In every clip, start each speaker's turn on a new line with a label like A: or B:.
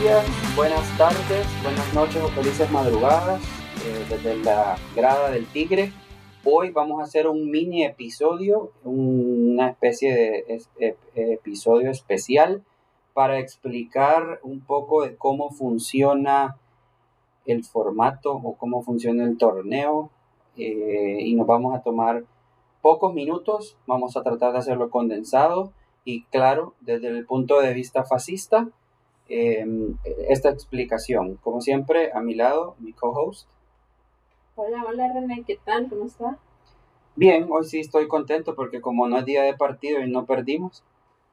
A: Días, buenas tardes, buenas noches o felices madrugadas eh, desde la grada del tigre. Hoy vamos a hacer un mini episodio, una especie de e, episodio especial para explicar un poco de cómo funciona el formato o cómo funciona el torneo eh, y nos vamos a tomar pocos minutos, vamos a tratar de hacerlo condensado y claro, desde el punto de vista fascista, em, esta explicación. Como siempre, a mi lado, mi co-host.
B: Hola, hola René, ¿qué tal? ¿Cómo está?
A: Bien, hoy sí estoy contento porque como no es día de partido y no perdimos,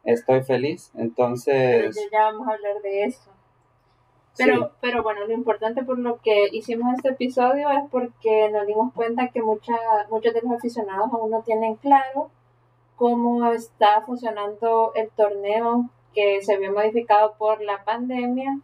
A: estoy feliz. Entonces...
B: ya vamos a hablar de eso. Pero, pero bueno, lo importante por lo que hicimos este episodio es porque nos dimos cuenta que mucha, muchos de los aficionados aún no tienen claro cómo está funcionando el torneo que se vio modificado por la pandemia.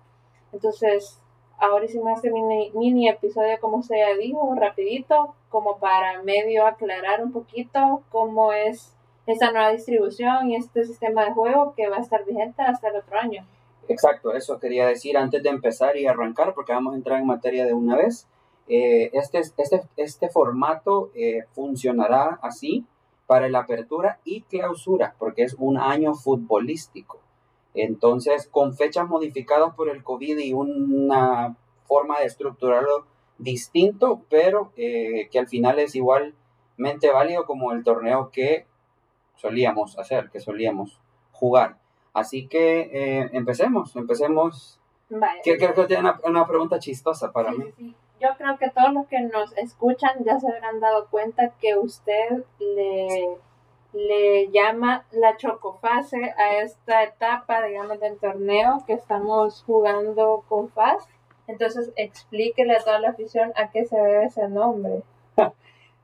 B: Entonces, ahora hicimos este mini, mini episodio, como se dijo, rapidito, como para medio aclarar un poquito cómo es esta nueva distribución y este sistema de juego que va a estar vigente hasta el otro año.
A: Exacto, eso quería decir antes de empezar y arrancar, porque vamos a entrar en materia de una vez. Eh, este, este, este formato eh, funcionará así para la apertura y clausura, porque es un año futbolístico. Entonces, con fechas modificadas por el COVID y una forma de estructurarlo distinto, pero eh, que al final es igualmente válido como el torneo que solíamos hacer, que solíamos jugar. Así que eh, empecemos, empecemos. Vale. creo que tiene una, pregunta chistosa para mí.
B: Sí. Yo creo que todos los que nos escuchan ya se habrán dado cuenta que usted le, le llama la chocofase a esta etapa, digamos, del torneo que estamos jugando con FAS. Entonces, explíquele a toda la afición a qué se debe ese nombre.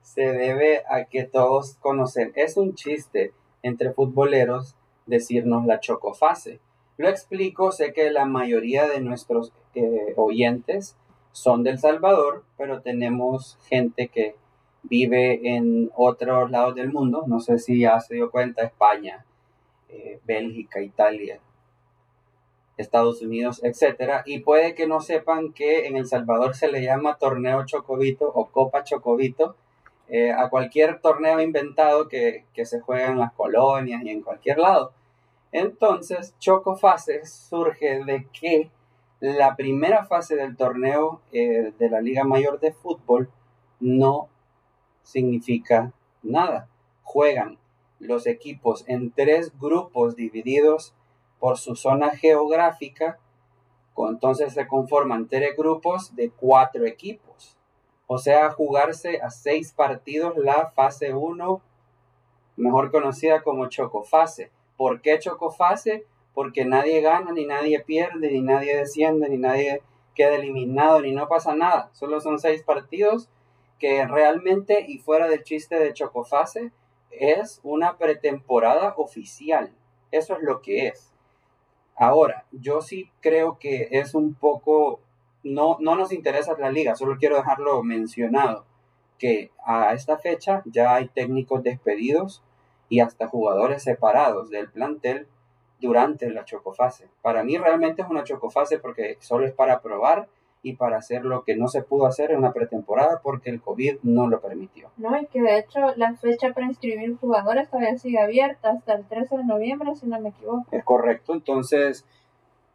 A: se debe a que todos conocen. Es un chiste entre futboleros decirnos la chocofase. Lo explico, sé que la mayoría de nuestros eh, oyentes son del Salvador, pero tenemos gente que vive en otros lados del mundo, no sé si ya se dio cuenta, España, eh, Bélgica, Italia, Estados Unidos, etc. Y puede que no sepan que en El Salvador se le llama torneo Chocobito o Copa Chocobito eh, a cualquier torneo inventado que, que se juega en las colonias y en cualquier lado. Entonces, Chocofase surge de que la primera fase del torneo eh, de la Liga Mayor de Fútbol no significa nada. Juegan los equipos en tres grupos divididos por su zona geográfica. Entonces se conforman tres grupos de cuatro equipos. O sea, jugarse a seis partidos la fase 1, mejor conocida como chocofase. ¿Por qué chocofase? Porque nadie gana, ni nadie pierde, ni nadie desciende, ni nadie queda eliminado, ni no pasa nada. Solo son seis partidos que realmente, y fuera del chiste de chocofase, es una pretemporada oficial. Eso es lo que es. Ahora, yo sí creo que es un poco, no, no nos interesa la liga, solo quiero dejarlo mencionado, que a esta fecha ya hay técnicos despedidos y hasta jugadores separados del plantel durante la chocofase. Para mí realmente es una chocofase porque solo es para probar y para hacer lo que no se pudo hacer en la pretemporada porque el COVID no lo permitió.
B: No, y que de hecho la fecha para inscribir jugadores todavía sigue abierta hasta el 13 de noviembre, si no me equivoco.
A: Es correcto, entonces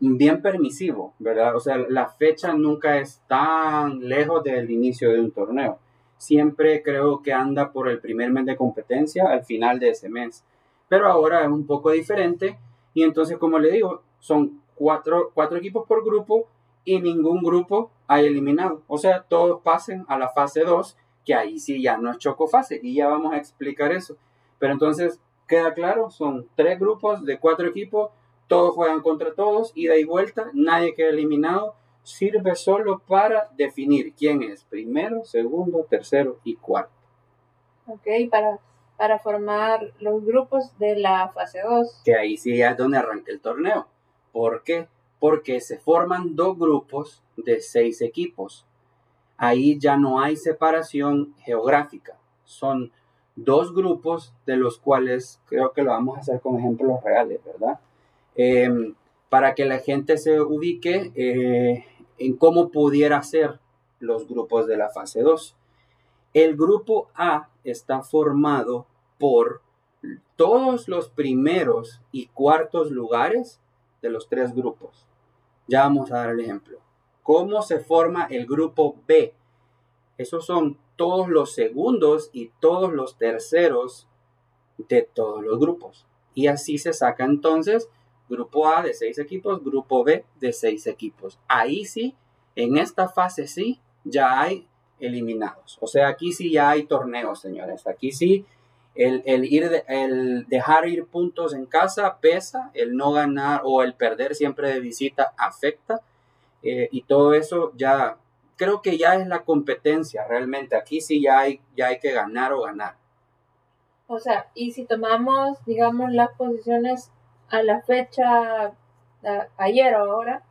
A: bien permisivo, ¿verdad? O sea, la fecha nunca es tan lejos del inicio de un torneo siempre creo que anda por el primer mes de competencia al final de ese mes. Pero ahora es un poco diferente y entonces, como le digo, son cuatro, cuatro equipos por grupo y ningún grupo hay eliminado. O sea, todos pasen a la fase 2, que ahí sí ya no es chocofase y ya vamos a explicar eso. Pero entonces, queda claro, son tres grupos de cuatro equipos, todos juegan contra todos, ida y vuelta, nadie queda eliminado sirve solo para definir quién es primero, segundo, tercero y cuarto.
B: Ok, para, para formar los grupos de la fase 2.
A: Que ahí sí es donde arranca el torneo. ¿Por qué? Porque se forman dos grupos de seis equipos. Ahí ya no hay separación geográfica. Son dos grupos de los cuales creo que lo vamos a hacer con ejemplos reales, ¿verdad? Em, para que la gente se ubique eh, en cómo pudiera ser los grupos de la fase 2. El grupo A está formado por todos los primeros y cuartos lugares de los tres grupos. Ya vamos a dar el ejemplo. ¿Cómo se forma el grupo B? Esos son todos los segundos y todos los terceros de todos los grupos. Y así se saca entonces grupo A de seis equipos, grupo B de seis equipos. Ahí sí, en esta fase sí, ya hay eliminados. O sea, aquí sí ya hay torneos, señores. Aquí sí el, ir el dejar ir puntos en casa pesa, el no ganar o el perder siempre de visita afecta. Eh, y todo eso ya creo que ya es la competencia realmente. Aquí sí ya hay, ya hay que ganar o ganar.
B: O sea, y si tomamos, digamos, las posiciones a la fecha ayer o ahora,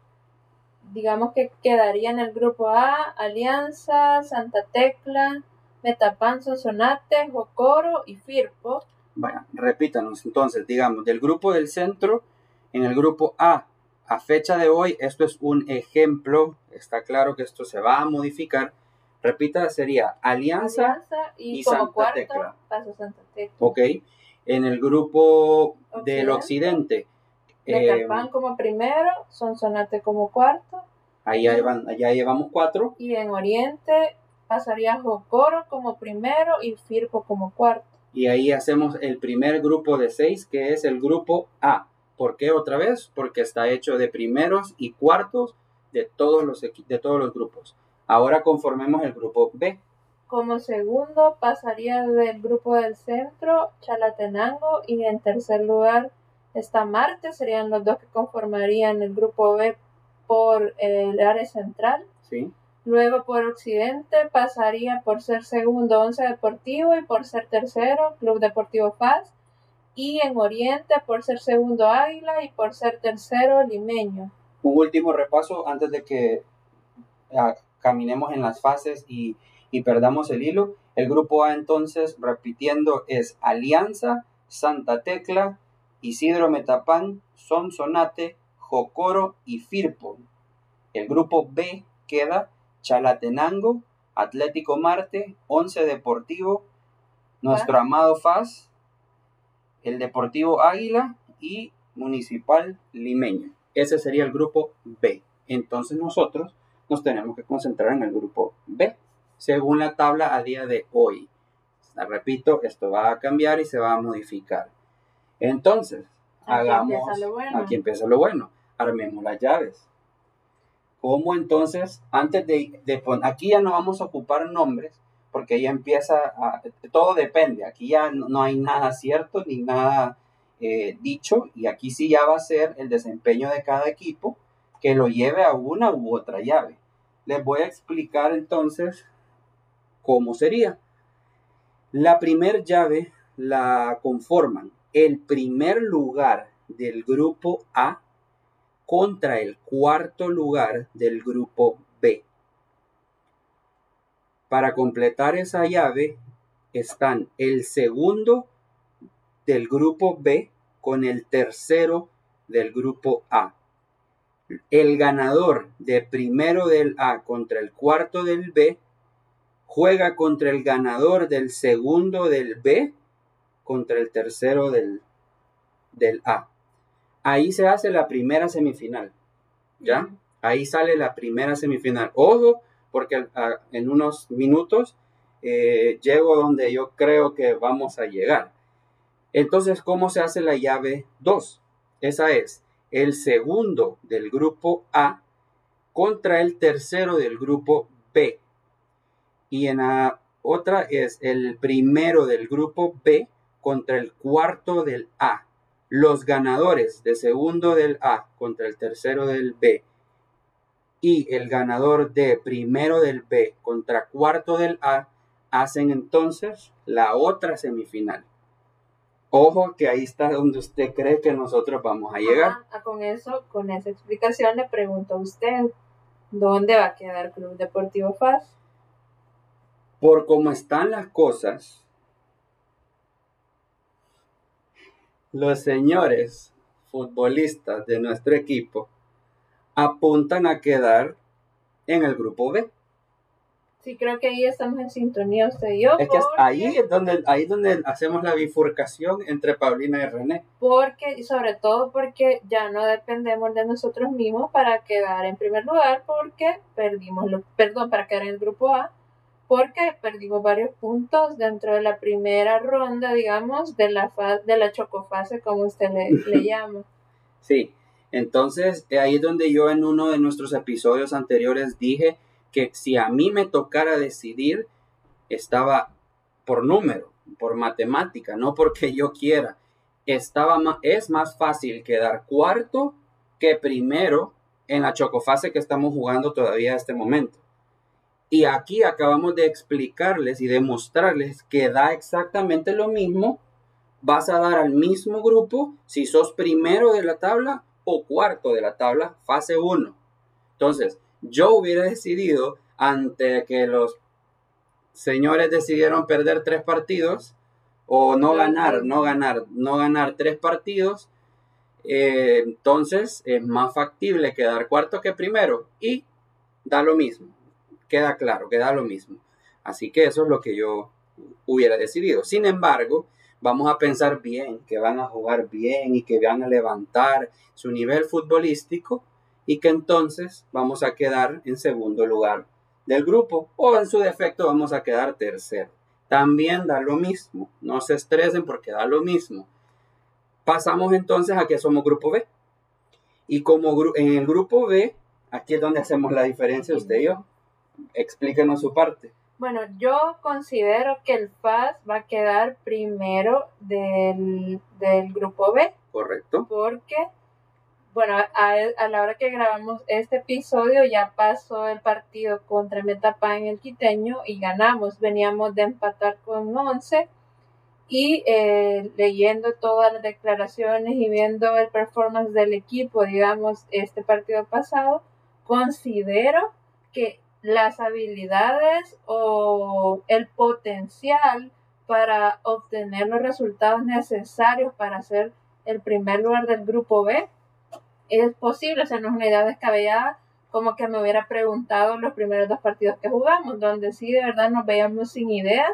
B: digamos que quedaría en el grupo A, Alianza, Santa Tecla, Metapan, Sonsonate, Jocoro y Firpo.
A: Bueno, repítanos entonces, digamos, del grupo del centro, en el grupo A, a fecha de hoy, esto es un ejemplo, está claro que esto se va a modificar. Repita, sería Alianza, y, Santa Tecla. Santa Tecla. Ok, en el grupo del occidente.
B: Metapan eh, como primero, Sonsonate como cuarto.
A: Ahí ya, llevamos cuatro.
B: Y en Oriente pasaría Jocoro como primero y Firpo como cuarto.
A: Y ahí hacemos el primer grupo de seis, que es el grupo A. ¿Por qué otra vez? Porque está hecho de primeros y cuartos de todos los, de todos los grupos. Ahora conformemos el grupo B.
B: Como segundo pasaría del grupo del centro Chalatenango y en tercer lugar está Marte, serían los dos que conformarían el grupo B por el área central.
A: Sí.
B: Luego por Occidente pasaría por ser segundo Once Deportivo y por ser tercero Club Deportivo FAS. Y en Oriente por ser segundo Águila y por ser tercero Limeño.
A: Un último repaso antes de que ah, caminemos en las fases y, y perdamos el hilo. El grupo A entonces, repitiendo, es Alianza, Santa Tecla, Isidro Metapán, Sonsonate, Jocoro y Firpo. El grupo B queda Chalatenango, Atlético Marte, Once Deportivo, nuestro amado FAS, el Deportivo Águila y Municipal Limeño. Ese sería el grupo B. Entonces nosotros nos tenemos que concentrar en el grupo B, según la tabla a día de hoy. Repito, esto va a cambiar y se va a modificar. Entonces, hagamos. Aquí empieza lo bueno. Armemos las llaves. ¿Cómo entonces, antes de, poner, aquí ya no vamos a ocupar nombres, porque ya empieza a, todo depende, aquí ya no, hay nada cierto ni nada eh, dicho, y aquí sí ya va a ser el desempeño de cada equipo que lo lleve a una u otra llave. Les voy a explicar entonces cómo sería. La primer llave la conforman el primer lugar del grupo A contra el cuarto lugar del grupo B. Para completar esa llave están el segundo del grupo B con el tercero del grupo A. El ganador de primero del A contra el cuarto del B juega contra el ganador del segundo del B contra el tercero del, del A. Ahí se hace la primera semifinal. ¿Ya? Ahí sale la primera semifinal. Ojo, porque en unos minutos eh, llego donde yo creo que vamos a llegar. Entonces, ¿cómo se hace la llave 2? Esa es el segundo del grupo A contra el tercero del grupo B. Y en la otra es el primero del grupo B contra el cuarto del A. Los ganadores de segundo del A contra el tercero del B y el ganador de primero del B contra cuarto del A hacen entonces la otra semifinal. Ojo que ahí está donde usted cree que nosotros vamos a llegar.
B: Ah, con eso, con esa explicación le pregunto a usted, ¿dónde va a quedar Club Deportivo FAS?
A: Por cómo están las cosas, los señores futbolistas de nuestro equipo apuntan a quedar en el grupo B.
B: Sí, creo que ahí estamos en sintonía usted y yo.
A: Es que ahí es donde, ahí donde hacemos la bifurcación entre Paulina y René.
B: Porque, sobre todo porque ya no dependemos de nosotros mismos para quedar en primer lugar, porque perdimos, lo, perdón, para quedar en el grupo A, porque perdimos varios puntos dentro de la primera ronda, digamos, de la, de la chocofase, como usted le, le llama.
A: Sí, entonces ahí es donde yo en uno de nuestros episodios anteriores dije que si a mí me tocara decidir, estaba por número, por matemática, no porque yo quiera. Estaba es más fácil quedar cuarto que primero en la chocofase que estamos jugando todavía a este momento. Y aquí acabamos de explicarles y demostrarles que da exactamente lo mismo. Vas a dar al mismo grupo si sos primero de la tabla o cuarto de la tabla, fase 1. Entonces, yo hubiera decidido, ante que los señores decidieron perder tres partidos, o no ganar, no ganar, no ganar tres partidos, eh, entonces es más factible quedar cuarto que primero y da lo mismo, queda claro, queda lo mismo. Así que eso es lo que yo hubiera decidido. Sin embargo, vamos a pensar bien, que van a jugar bien y que van a levantar su nivel futbolístico y que entonces vamos a quedar en segundo lugar del grupo o en su defecto vamos a quedar tercero. También da lo mismo, no se estresen porque da lo mismo. Pasamos entonces a que somos grupo B. Y como en el grupo B, aquí es donde hacemos la diferencia usted y yo. Explíquenos su parte.
B: Bueno, yo considero que el FAS va a quedar primero del, del grupo B.
A: Correcto.
B: Porque bueno, a, la hora que grabamos este episodio ya pasó el partido contra Metapá en el Quiteño y ganamos. Veníamos de empatar con 11 y eh, leyendo todas las declaraciones y viendo el performance del equipo, digamos, este partido pasado, considero que las habilidades o el potencial para obtener los resultados necesarios para ser el primer lugar del grupo B es posible, o sea, no es una idea descabellada, como que me hubiera preguntado los primeros dos partidos que jugamos, donde sí de verdad nos veíamos sin idea,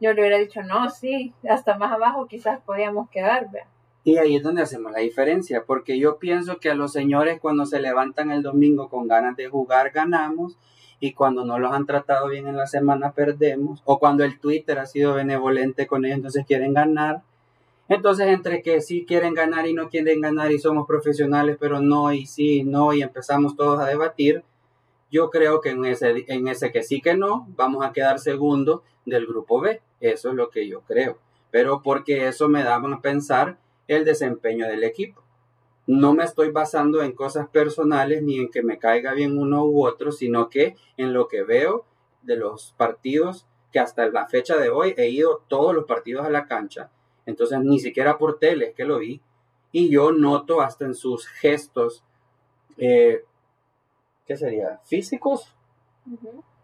B: yo le hubiera dicho, no, sí, hasta más abajo quizás podíamos quedar,
A: Y ahí es donde hacemos la diferencia, porque yo pienso que a los señores cuando se levantan el domingo con ganas de jugar, ganamos, y cuando no los han tratado bien en la semana, perdemos, o cuando el Twitter ha sido benevolente con ellos, entonces quieren ganar, entonces, entre que sí quieren ganar y no quieren ganar y somos profesionales, pero no y sí, no, y empezamos todos a debatir, yo creo que en ese, en ese que sí que no, vamos a quedar segundo del grupo B. Eso es lo que yo creo. Pero porque eso me da a pensar el desempeño del equipo. No me estoy basando en cosas personales ni en que me caiga bien uno u otro, sino que en lo que veo de los partidos que hasta la fecha de hoy he ido todos los partidos a la cancha entonces ni siquiera por tele que lo vi. Y yo noto hasta en sus gestos, eh, ¿qué sería? Físicos,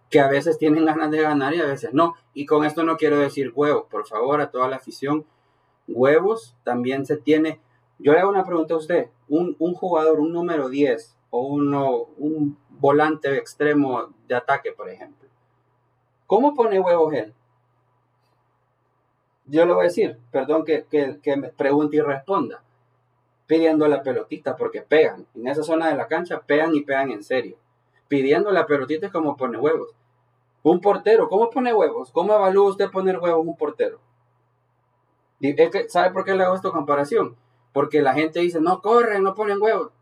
A: que a veces tienen ganas de ganar y a veces no. Y con esto no quiero decir huevos, por favor, a toda la afición. Huevos también se tiene. Yo le hago una pregunta a usted. Un, jugador, un número 10 o uno, un volante extremo de ataque, por ejemplo. ¿Cómo pone huevos él? yo le voy a decir, perdón que, me pregunte y responda, pidiendo la pelotita porque pegan. En esa zona de la cancha pegan y pegan en serio. Pidiendo la pelotita es como pone huevos. Un portero, ¿cómo pone huevos? ¿Cómo evalúa usted poner huevos un portero? ¿Sabe por qué le hago esta comparación? Porque la gente dice, no corren, no ponen huevos.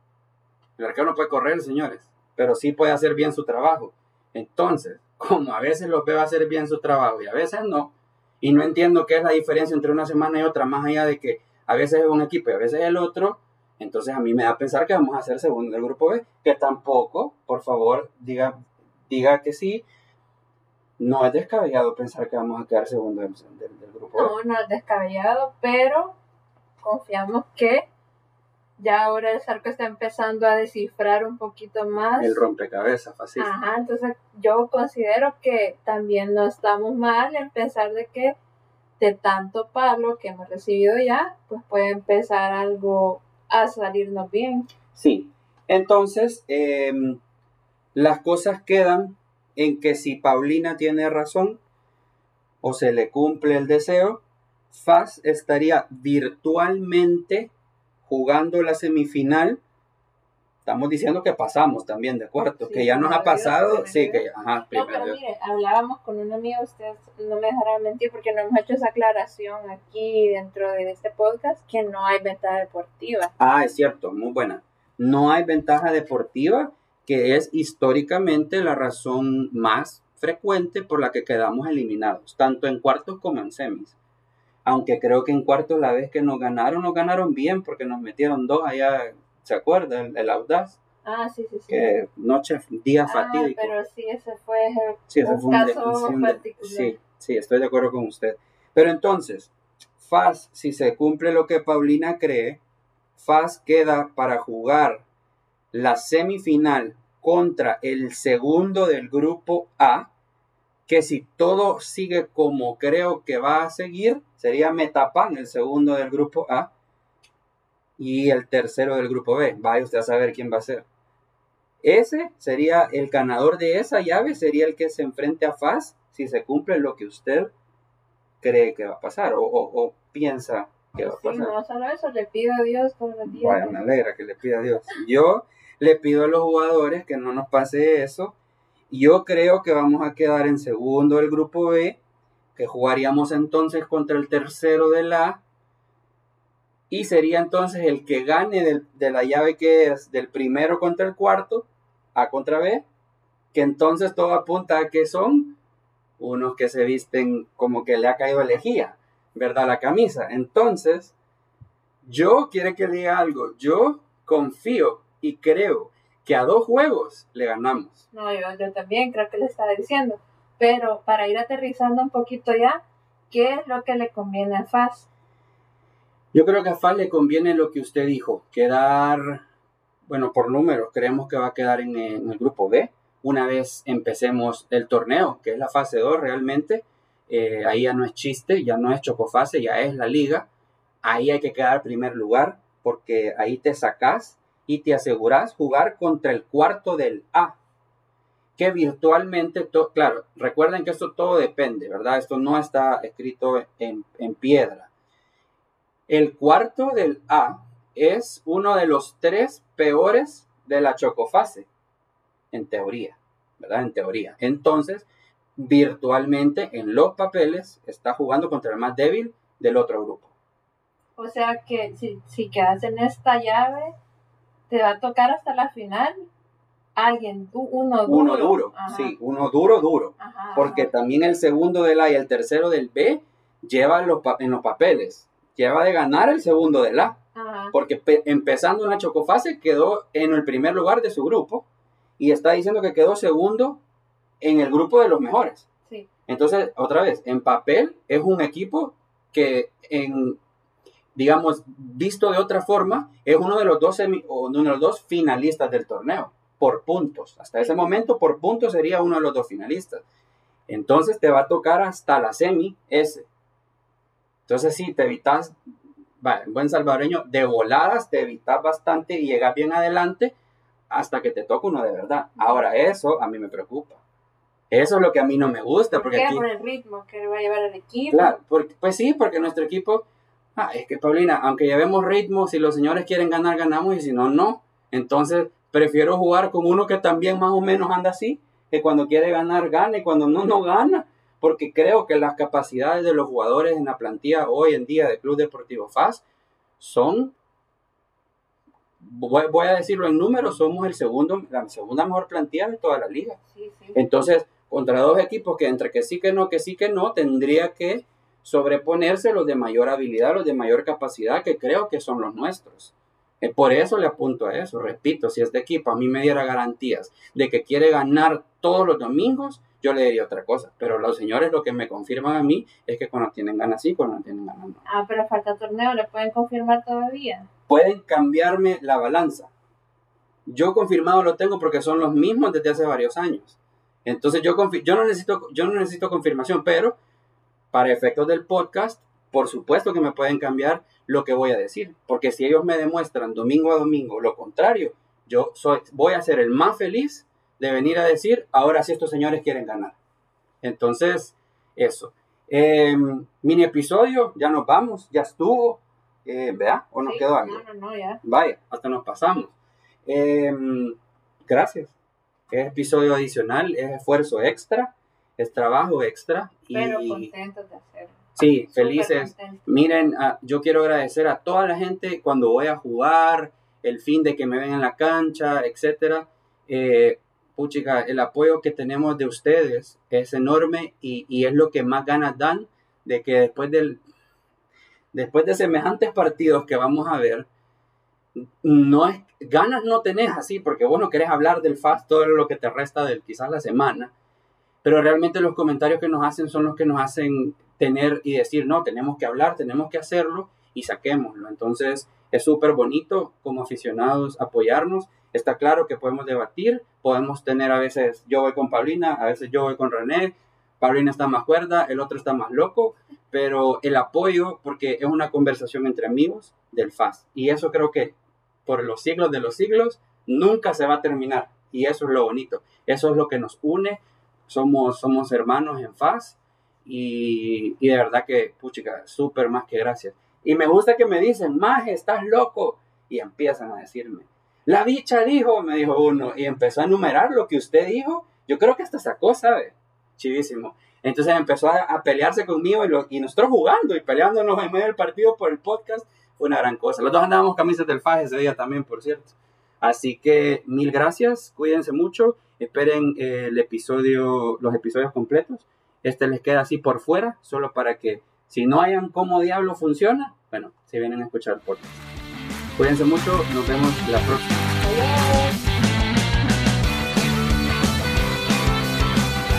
A: El arquero no puede correr, señores, pero sí puede hacer bien su trabajo. Entonces, como a veces lo veo hacer bien su trabajo y a veces no, y no entiendo qué es la diferencia entre una semana y otra, más allá de que a veces es un equipo y a veces es el otro. Entonces a mí me da a pensar que vamos a ser segundo del grupo B, que tampoco, por favor, diga, diga que sí. No es descabellado pensar que vamos a quedar segundo del, grupo
B: B. No, no es descabellado, pero confiamos que ya ahora el Zarco está empezando a descifrar un poquito más.
A: El rompecabezas, fácil.
B: Ajá, entonces yo considero que también no estamos mal en pensar de que de tanto palo que hemos recibido ya, pues puede empezar algo a salirnos bien.
A: Sí, entonces em, las cosas quedan en que si Paulina tiene razón o se le cumple el deseo, Faz estaría virtualmente jugando la semifinal. Estamos diciendo que pasamos también de cuarto, que ya nos ha pasado, sí, que ajá,
B: No, pero mire, hablábamos con una amiga, ustedes no me dejarán mentir porque no hemos hecho esa aclaración aquí dentro de este podcast que no hay ventaja deportiva.
A: Ah, es cierto, muy buena. No hay ventaja deportiva, que es históricamente la razón más frecuente por la que quedamos eliminados, tanto en cuartos como en semis. Aunque creo que en cuartos la vez que nos ganaron, nos ganaron bien porque nos metieron dos allá, ¿se acuerda? El, Audaz.
B: Ah, sí, sí, sí.
A: Que noche, día
B: Ah,
A: fatídico.
B: pero sí, ese fue
A: Sí, ese
B: un
A: fue un
B: caso
A: de-
B: particular.
A: sí, sí, estoy de acuerdo con usted. Pero entonces, Faz, si se cumple lo que Paulina cree, Faz queda para jugar la semifinal contra el segundo del grupo A, que si todo sigue como creo que va a seguir, sería Metapan el segundo del grupo A y el tercero del grupo B. Vaya usted a saber quién va a ser. Ese sería el ganador de esa llave, sería el que se enfrente a Faz si se cumple lo que usted cree que va a pasar o, o- o piensa que va a
B: Sí,
A: pasar.
B: no solo eso, le pido a Dios todos los días.
A: Bueno, me alegra que le pida a Dios. Yo le pido a los jugadores que no nos pase eso. Yo creo que vamos a quedar en segundo del grupo B, que jugaríamos entonces contra el tercero del A. Y sería entonces el que gane del- de la llave que es del primero contra el cuarto, A contra B, que entonces todo apunta a que son unos que se visten como que le ha caído lejía, ¿verdad? La camisa. Entonces, yo quiero que diga algo. Yo confío y creo que a dos juegos le ganamos.
B: No, yo, yo también creo que le estaba diciendo. Pero para ir aterrizando un poquito ya, ¿qué es lo que le conviene a Faz?
A: Yo creo que a FAL le conviene lo que usted dijo, quedar, bueno, por números, creemos que va a quedar en, en el grupo B. Una vez empecemos el torneo, que es la fase 2 realmente, eh, ahí ya no es chiste, ya no es chocofase, ya es la liga. Ahí hay que quedar primer lugar, porque ahí te sacás y te asegurás jugar contra el cuarto del A. Que virtualmente, claro, recuerden que esto todo depende, ¿verdad? Esto no está escrito en, en piedra. El cuarto del A es uno de los tres peores de la chocofase, en teoría, ¿verdad? En teoría. Entonces, virtualmente en los papeles está jugando contra el más débil del otro grupo.
B: O sea que si, si quedas en esta llave, te va a tocar hasta la final alguien, uno duro.
A: Uno duro,
B: Ajá,
A: sí, uno duro, duro.
B: ajá,
A: Porque
B: ajá.
A: también el segundo del A y el tercero del B llevan los en los papeles. Lleva de ganar el segundo del A.
B: Ajá.
A: porque pe- empezando una chocofase quedó en el primer lugar de su grupo y está diciendo que quedó segundo en el grupo de los mejores.
B: Sí.
A: Entonces, otra vez, en papel es un equipo que en digamos, visto de otra forma, es uno de los dos semi- o uno de los dos finalistas del torneo por puntos. Hasta ese momento por puntos sería uno de los dos finalistas. Entonces te va a tocar hasta la semi ese. Entonces sí, te evitas, va, en buen salvadoreño, de voladas te evitas bastante y llegas bien adelante hasta que te toca uno de verdad. Ahora eso a mí me preocupa. Eso es lo que a mí no me gusta.
B: ¿Por
A: Porque
B: qué?
A: aquí,
B: Por el ritmo que va a llevar el equipo.
A: Claro, porque, pues sí, porque nuestro equipo, ah, es que Paulina, aunque llevemos ritmo, si los señores quieren ganar, ganamos y si no, no. Entonces, prefiero jugar con uno que también más o menos anda así, que cuando quiere ganar, gana y cuando no, no gana. Porque creo que las capacidades de los jugadores en la plantilla hoy en día de Club Deportivo FAS son, voy, voy a decirlo en números, somos el segundo, la segunda mejor plantilla de toda la liga.
B: Sí, sí.
A: Entonces, contra dos equipos que entre que sí que no, que sí que no, tendría que sobreponerse los de mayor habilidad, los de mayor capacidad, que creo que son los nuestros. Eh, por eso le apunto a eso. Repito, si este equipo a mí me diera garantías de que quiere ganar todos los domingos, yo le diría otra cosa. Pero los señores lo que me confirman a mí es que cuando tienen ganas sí, cuando no tienen ganas no.
B: Ah, pero falta torneo, ¿le pueden confirmar todavía?
A: Pueden cambiarme la balanza. Yo confirmado lo tengo porque son los mismos desde hace varios años. Entonces yo, yo, no necesito, yo no necesito confirmación, pero para efectos del podcast, por supuesto que me pueden cambiar lo que voy a decir, porque si ellos me demuestran domingo a domingo lo contrario, yo soy, voy a ser el más feliz de venir a decir, ahora sí estos señores quieren ganar. Entonces, eso. Em, mini episodio, ya nos vamos, ya estuvo. Eh, ¿Vea? ¿O nos quedó algo?
B: No, no, no, ya.
A: Vaya, hasta nos pasamos. Em, gracias. Es episodio adicional, es esfuerzo extra, es trabajo extra.
B: Pero contentos de hacerlo.
A: Sí, felices. Miren, ah, yo quiero agradecer a toda la gente cuando voy a jugar, el fin de que me ven en la cancha, etcétera. Eh, puchica, el apoyo que tenemos de ustedes es enorme y, y, es lo que más ganas dan de que después del después de semejantes partidos que vamos a ver, no es ganas no tenés así porque vos no querés hablar del fast todo lo que te resta de quizás la semana, pero realmente los comentarios que nos hacen son los que nos hacen tener y decir, no, tenemos que hablar, tenemos que hacerlo y saquémoslo. Entonces es súper bonito como aficionados apoyarnos. Está claro que podemos debatir, podemos tener a veces, yo voy con Paulina, a veces yo voy con René, Paulina está más cuerda, el otro está más loco, pero el apoyo, porque es una conversación entre amigos del FAS. Y eso creo que por los siglos de los siglos nunca se va a terminar. Y eso es lo bonito. Eso es lo que nos une. Somos, somos hermanos en FAS y, de verdad que, puchica, súper más que gracias. Y me gusta que me dicen, Maje, estás loco. Y empiezan a decirme, la bicha dijo, me dijo uno, y empezó a enumerar lo que usted dijo. Yo creo que hasta sacó, ¿sabe? Chivísimo. Entonces empezó a, pelearse conmigo y, y, nosotros jugando y peleándonos en medio del partido por el podcast. Fue una gran cosa. Los dos andábamos camisas del Faje ese día también, por cierto. Así que mil gracias, cuídense mucho, esperen eh, el episodio, los episodios completos. Este les queda así por fuera, solo para que si no hayan cómo diablo funciona, bueno, se vienen a escuchar el podcast. Cuídense mucho, nos vemos la próxima.